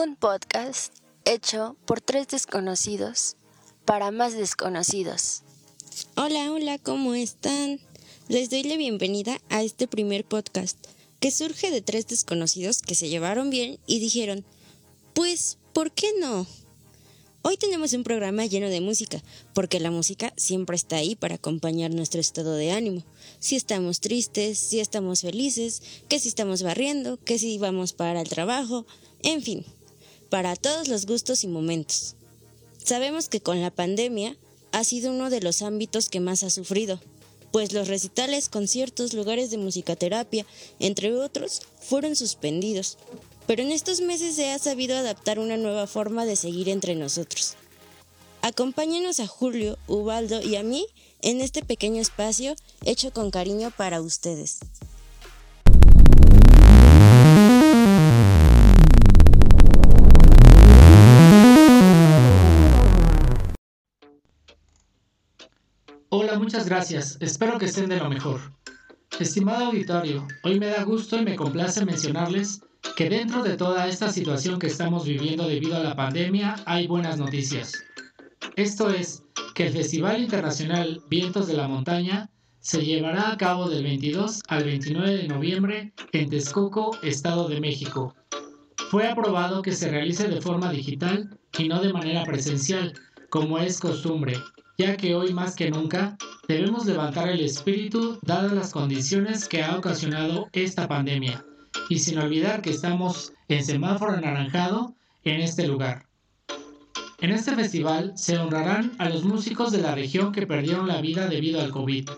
Un podcast hecho por tres desconocidos para más desconocidos. Hola, hola, ¿cómo están? Les doy la bienvenida a este primer podcast que surge de tres desconocidos que se llevaron bien y dijeron, pues, ¿por qué no? Hoy tenemos un programa lleno de música, porque la música siempre está ahí para acompañar nuestro estado de ánimo. Si estamos tristes, si estamos felices, que si estamos barriendo, que si vamos para el trabajo, en fin, para todos los gustos y momentos. Sabemos que con la pandemia ha sido uno de los ámbitos que más ha sufrido, pues los recitales, conciertos, lugares de musicoterapia, entre otros, fueron suspendidos pero en estos meses se ha sabido adaptar una nueva forma de seguir entre nosotros. Acompáñenos a Julio, Ubaldo y a mí en este pequeño espacio hecho con cariño para ustedes. Muchas gracias. Espero que estén de lo mejor. Estimado auditorio, hoy me da gusto y me complace mencionarles que dentro de toda esta situación que estamos viviendo debido a la pandemia hay buenas noticias. Esto es que el Festival Internacional Vientos de la Montaña se llevará a cabo del 22 al 29 de noviembre en Texcoco, Estado de México. Fue aprobado que se realice de forma digital y no de manera presencial, como es costumbre, ya que hoy más que nunca debemos levantar el espíritu dadas las condiciones que ha ocasionado esta pandemia y sin olvidar que estamos en semáforo anaranjado en este lugar. En este festival se honrarán a los músicos de la región que perdieron la vida debido al COVID.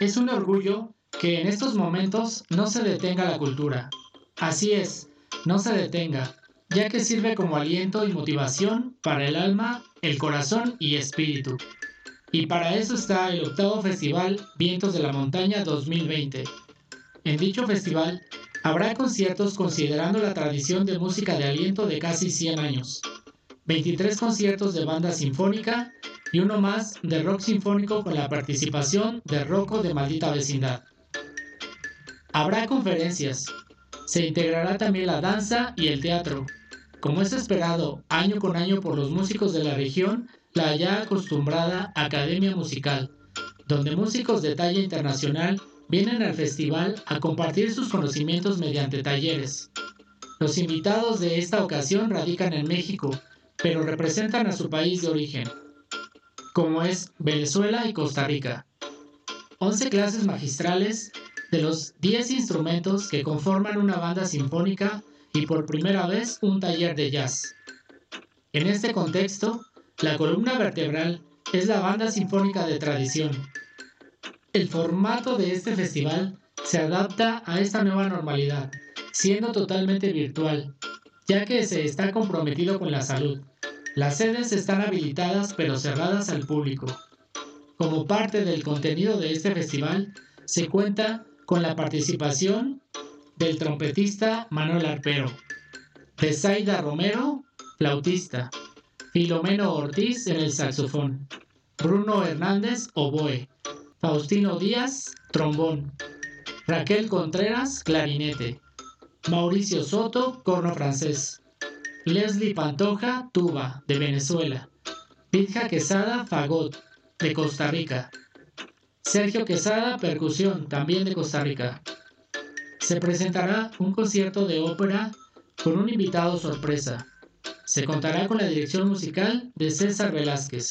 Es un orgullo que en estos momentos no se detenga la cultura. Así es, no se detenga, ya que sirve como aliento y motivación para el alma, el corazón y espíritu. Y para eso está el octavo Festival Vientos de la Montaña 2020. En dicho festival habrá conciertos considerando la tradición de música de aliento de casi 100 años, 23 conciertos de banda sinfónica y uno más de rock sinfónico con la participación de Rocco de Maldita Vecindad. Habrá conferencias, se integrará también la danza y el teatro. Como es esperado año con año por los músicos de la región, la ya acostumbrada Academia Musical, donde músicos de talla internacional vienen al festival a compartir sus conocimientos mediante talleres. Los invitados de esta ocasión radican en México, pero representan a su país de origen, como es Venezuela y Costa Rica. 11 clases magistrales de los 10 instrumentos que conforman una banda sinfónica y por primera vez un taller de jazz. En este contexto, la columna vertebral es la banda sinfónica de tradición. El formato de este festival se adapta a esta nueva normalidad, siendo totalmente virtual, ya que se está comprometido con la salud. Las sedes están habilitadas pero cerradas al público. Como parte del contenido de este festival, se cuenta con la participación del trompetista Manuel Arpero, de Zaida Romero, flautista, Filomeno Ortiz en el saxofón, Bruno Hernández oboe, Faustino Díaz trombón, Raquel Contreras clarinete, Mauricio Soto corno francés, Leslie Pantoja tuba de Venezuela, Vidja Quesada fagot de Costa Rica, Sergio Quesada percusión también de Costa Rica. Se presentará un concierto de ópera con un invitado sorpresa se contará con la dirección musical de César Velázquez.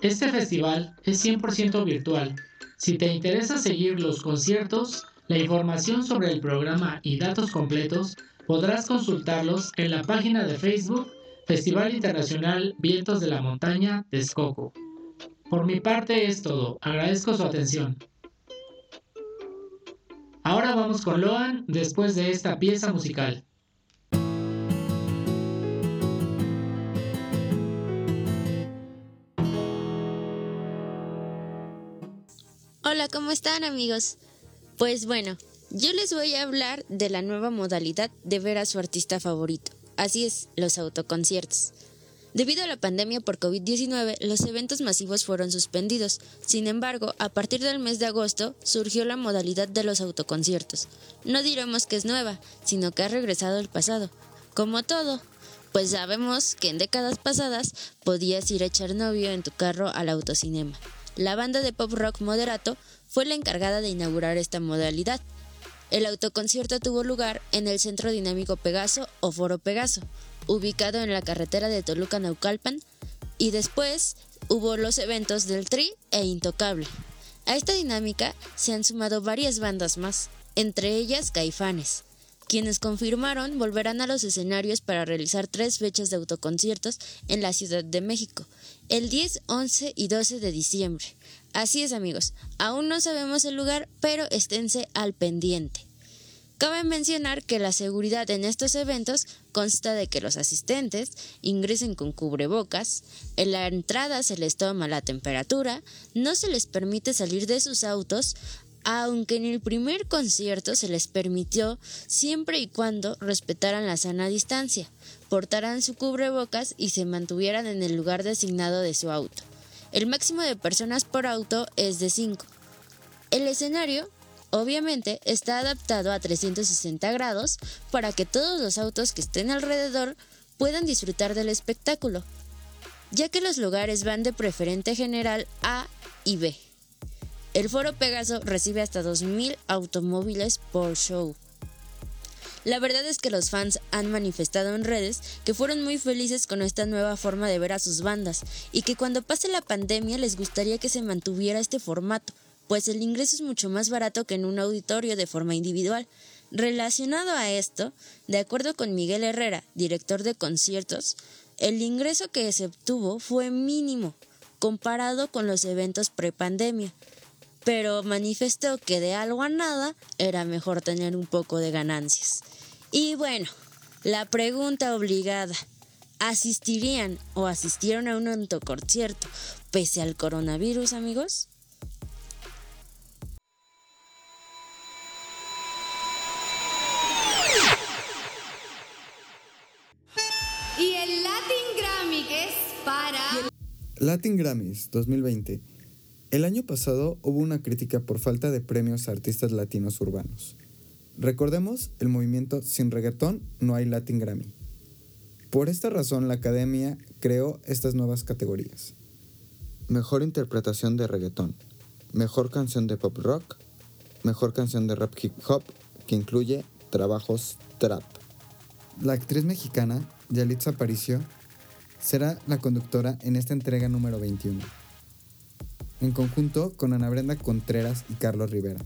Este festival es 100% virtual. Si te interesa seguir los conciertos, la información sobre el programa y datos completos podrás consultarlos en la página de Facebook Festival Internacional Vientos de la Montaña Texcoco. Por mi parte es todo, agradezco su atención. Ahora vamos con Loan después de esta pieza musical. Hola, ¿cómo están amigos? Pues bueno, yo les voy a hablar de la nueva modalidad de ver a su artista favorito. Así es, los autoconciertos. Debido a la pandemia por COVID-19, los eventos masivos fueron suspendidos. Sin embargo, a partir del mes de agosto surgió la modalidad de los autoconciertos. No diremos que es nueva, sino que ha regresado al pasado. Como todo, pues sabemos que en décadas pasadas podías ir a echar novio en tu carro al autocinema. La banda de pop rock Moderato fue la encargada de inaugurar esta modalidad. El autoconcierto tuvo lugar en el Centro Dinámico Pegaso o Foro Pegaso, ubicado en la carretera de Toluca-Naucalpan, y después hubo los eventos del Tri e Intocable. A esta dinámica se han sumado varias bandas más, entre ellas Caifanes, quienes confirmaron volverán a los escenarios para realizar tres fechas de autoconciertos en la Ciudad de México, el 10, 11 y 12 de diciembre. Así es amigos, aún no sabemos el lugar, pero esténse al pendiente. Cabe mencionar que la seguridad en estos eventos consta de que los asistentes ingresen con cubrebocas, en la entrada se les toma la temperatura, no se les permite salir de sus autos, aunque en el primer concierto se les permitió siempre y cuando respetaran la sana distancia, portaran su cubrebocas y se mantuvieran en el lugar designado de su auto. El máximo de personas por auto es de 5. El escenario Obviamente está adaptado a 360 grados para que todos los autos que estén alrededor puedan disfrutar del espectáculo, ya que los lugares van de preferente general A y B. El Foro Pegaso recibe hasta 2.000 automóviles por show. La verdad es que los fans han manifestado en redes que fueron muy felices con esta nueva forma de ver a sus bandas y que cuando pase la pandemia les gustaría que se mantuviera este formato, pues el ingreso es mucho más barato que en un auditorio de forma individual. Relacionado a esto, de acuerdo con Miguel Herrera, director de conciertos, el ingreso que se obtuvo fue mínimo comparado con los eventos prepandemia, pero manifestó que de algo a nada era mejor tener un poco de ganancias. Y bueno, la pregunta obligada, ¿asistirían o asistieron a un autoconcierto pese al coronavirus, amigos? Latin Grammys 2020. El año pasado hubo una crítica por falta de premios a artistas latinos urbanos. Recordemos el movimiento Sin reggaetón no hay Latin Grammy. Por esta razón la academia creó estas nuevas categorías. Mejor interpretación de reggaetón, mejor canción de pop rock, mejor canción de rap hip hop que incluye trabajos trap. La actriz mexicana Yalitza Aparicio será la conductora en esta entrega número 21, en conjunto con Ana Brenda Contreras y Carlos Rivera.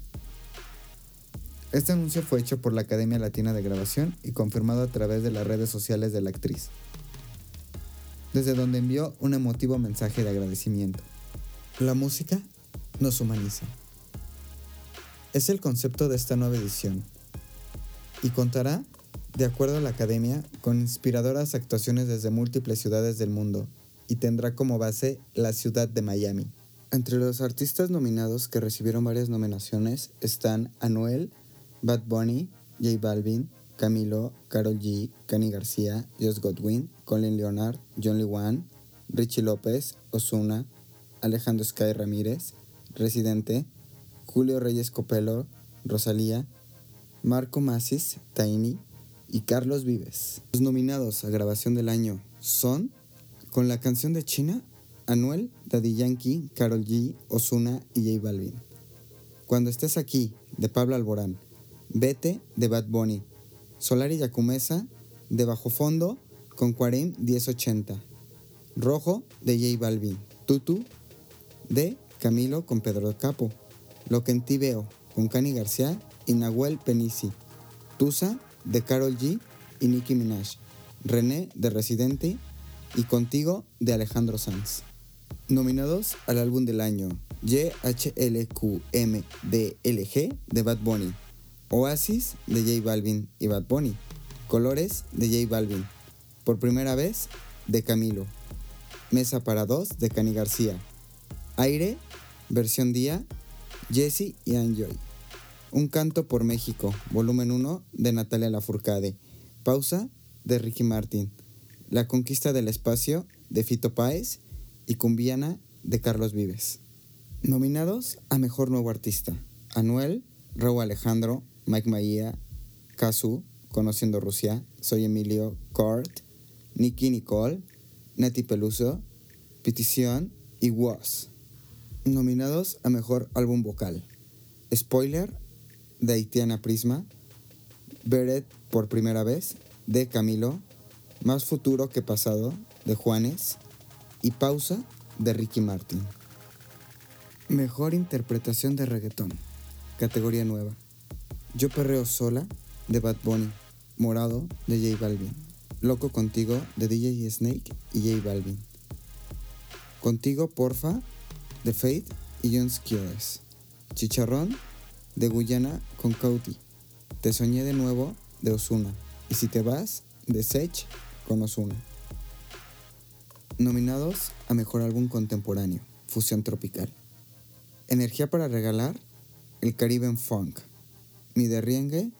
Este anuncio fue hecho por la Academia Latina de Grabación y confirmado a través de las redes sociales de la actriz, desde donde envió un emotivo mensaje de agradecimiento. La música nos humaniza. Es el concepto de esta nueva edición y contará de acuerdo a la academia, con inspiradoras actuaciones desde múltiples ciudades del mundo y tendrá como base la ciudad de Miami. Entre los artistas nominados que recibieron varias nominaciones están Anuel, Bad Bunny, J Balvin, Camilo, Carol G, Cani García, Josh Godwin, Colin Leonard, John Lee Wan, Richie López, Osuna, Alejandro Sky Ramírez, Residente, Julio Reyes Copelo, Rosalía, Marco Masis, Taini, y Carlos Vives. Los nominados a grabación del año son, con la canción de China, Anuel, Daddy Yankee, Carol G, Osuna y J Balvin. Cuando estés aquí, de Pablo Alborán. Vete, de Bad Bunny. Solar y Yacumesa, de Bajo Fondo, con Quarim 1080. Rojo, de J Balvin. Tutu, de Camilo con Pedro Capo. Lo que en ti veo, con Cani García y Nahuel Penisi. Tusa, de Carol G y Nicki Minaj, René de Residente y Contigo de Alejandro Sanz. Nominados al álbum del año YHLQMDLG de Bad Bunny, Oasis de J Balvin y Bad Bunny, Colores de J Balvin, Por primera vez de Camilo, Mesa para dos de Cani García, Aire, versión día, Jesse y Enjoy. Un canto por México, volumen 1 de Natalia Lafourcade. Pausa de Ricky Martin. La conquista del espacio de Fito Páez y Cumbiana de Carlos Vives. Nominados a Mejor Nuevo Artista. Anuel, Raúl Alejandro, Mike Maía, Kazu, Conociendo Rusia, Soy Emilio, Cort, Nicky Nicole, Nati Peluso, Petición y Was. Nominados a Mejor Álbum Vocal. Spoiler, de Haitiana Prisma, Beret por primera vez, de Camilo, Más futuro que pasado, de Juanes, y Pausa, de Ricky Martin. Mejor interpretación de reggaetón. Categoría nueva. Yo perreo sola, de Bad Bunny. Morado, de J Balvin. Loco contigo, de DJ Snake y J Balvin. Contigo, porfa, de Faith y John Skills. Chicharrón, de Guyana con Cauti. Te soñé de nuevo, de Osuna. Y si te vas, de Sech con Osuna. Nominados a Mejor Álbum Contemporáneo, Fusión Tropical. Energía para regalar, El Caribe Funk. Mi derriengue,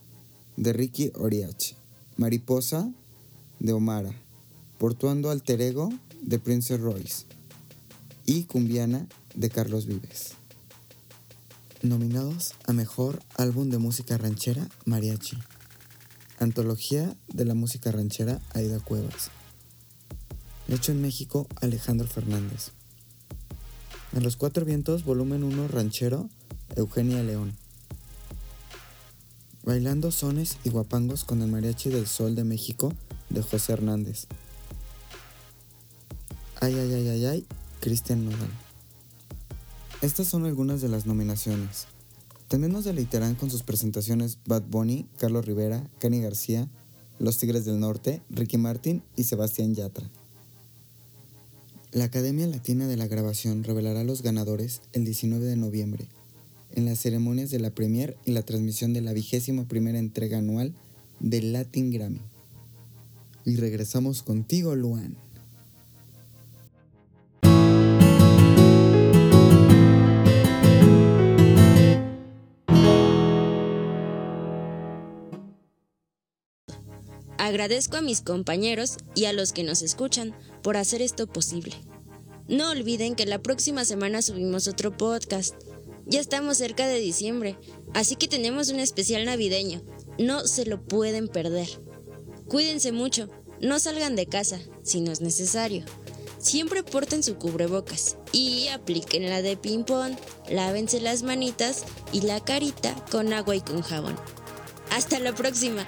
de Ricky Oriach. Mariposa, de Omara. Portuando Alter Ego, de Prince Royce. Y Cumbiana, de Carlos Vives. Nominados a Mejor Álbum de Música Ranchera, Mariachi. Antología de la Música Ranchera, Aida Cuevas. Hecho en México, Alejandro Fernández. A los Cuatro Vientos, volumen 1, Ranchero, Eugenia León. Bailando sones y guapangos con el Mariachi del Sol de México, de José Hernández. Ay, ay, ay, ay, ay, Cristian Nodal. Estas son algunas de las nominaciones. También nos deleitarán con sus presentaciones Bad Bunny, Carlos Rivera, Kenny García, Los Tigres del Norte, Ricky Martin y Sebastián Yatra. La Academia Latina de la Grabación revelará los ganadores el 19 de noviembre, en las ceremonias de la premier y la transmisión de la vigésima primera entrega anual del Latin Grammy. Y regresamos contigo, Luan. Agradezco a mis compañeros y a los que nos escuchan por hacer esto posible. No olviden que la próxima semana subimos otro podcast. Ya estamos cerca de diciembre, así que tenemos un especial navideño. No se lo pueden perder. Cuídense mucho, no salgan de casa si no es necesario. Siempre porten su cubrebocas y apliquen la de ping-pong, lávense las manitas y la carita con agua y con jabón. Hasta la próxima.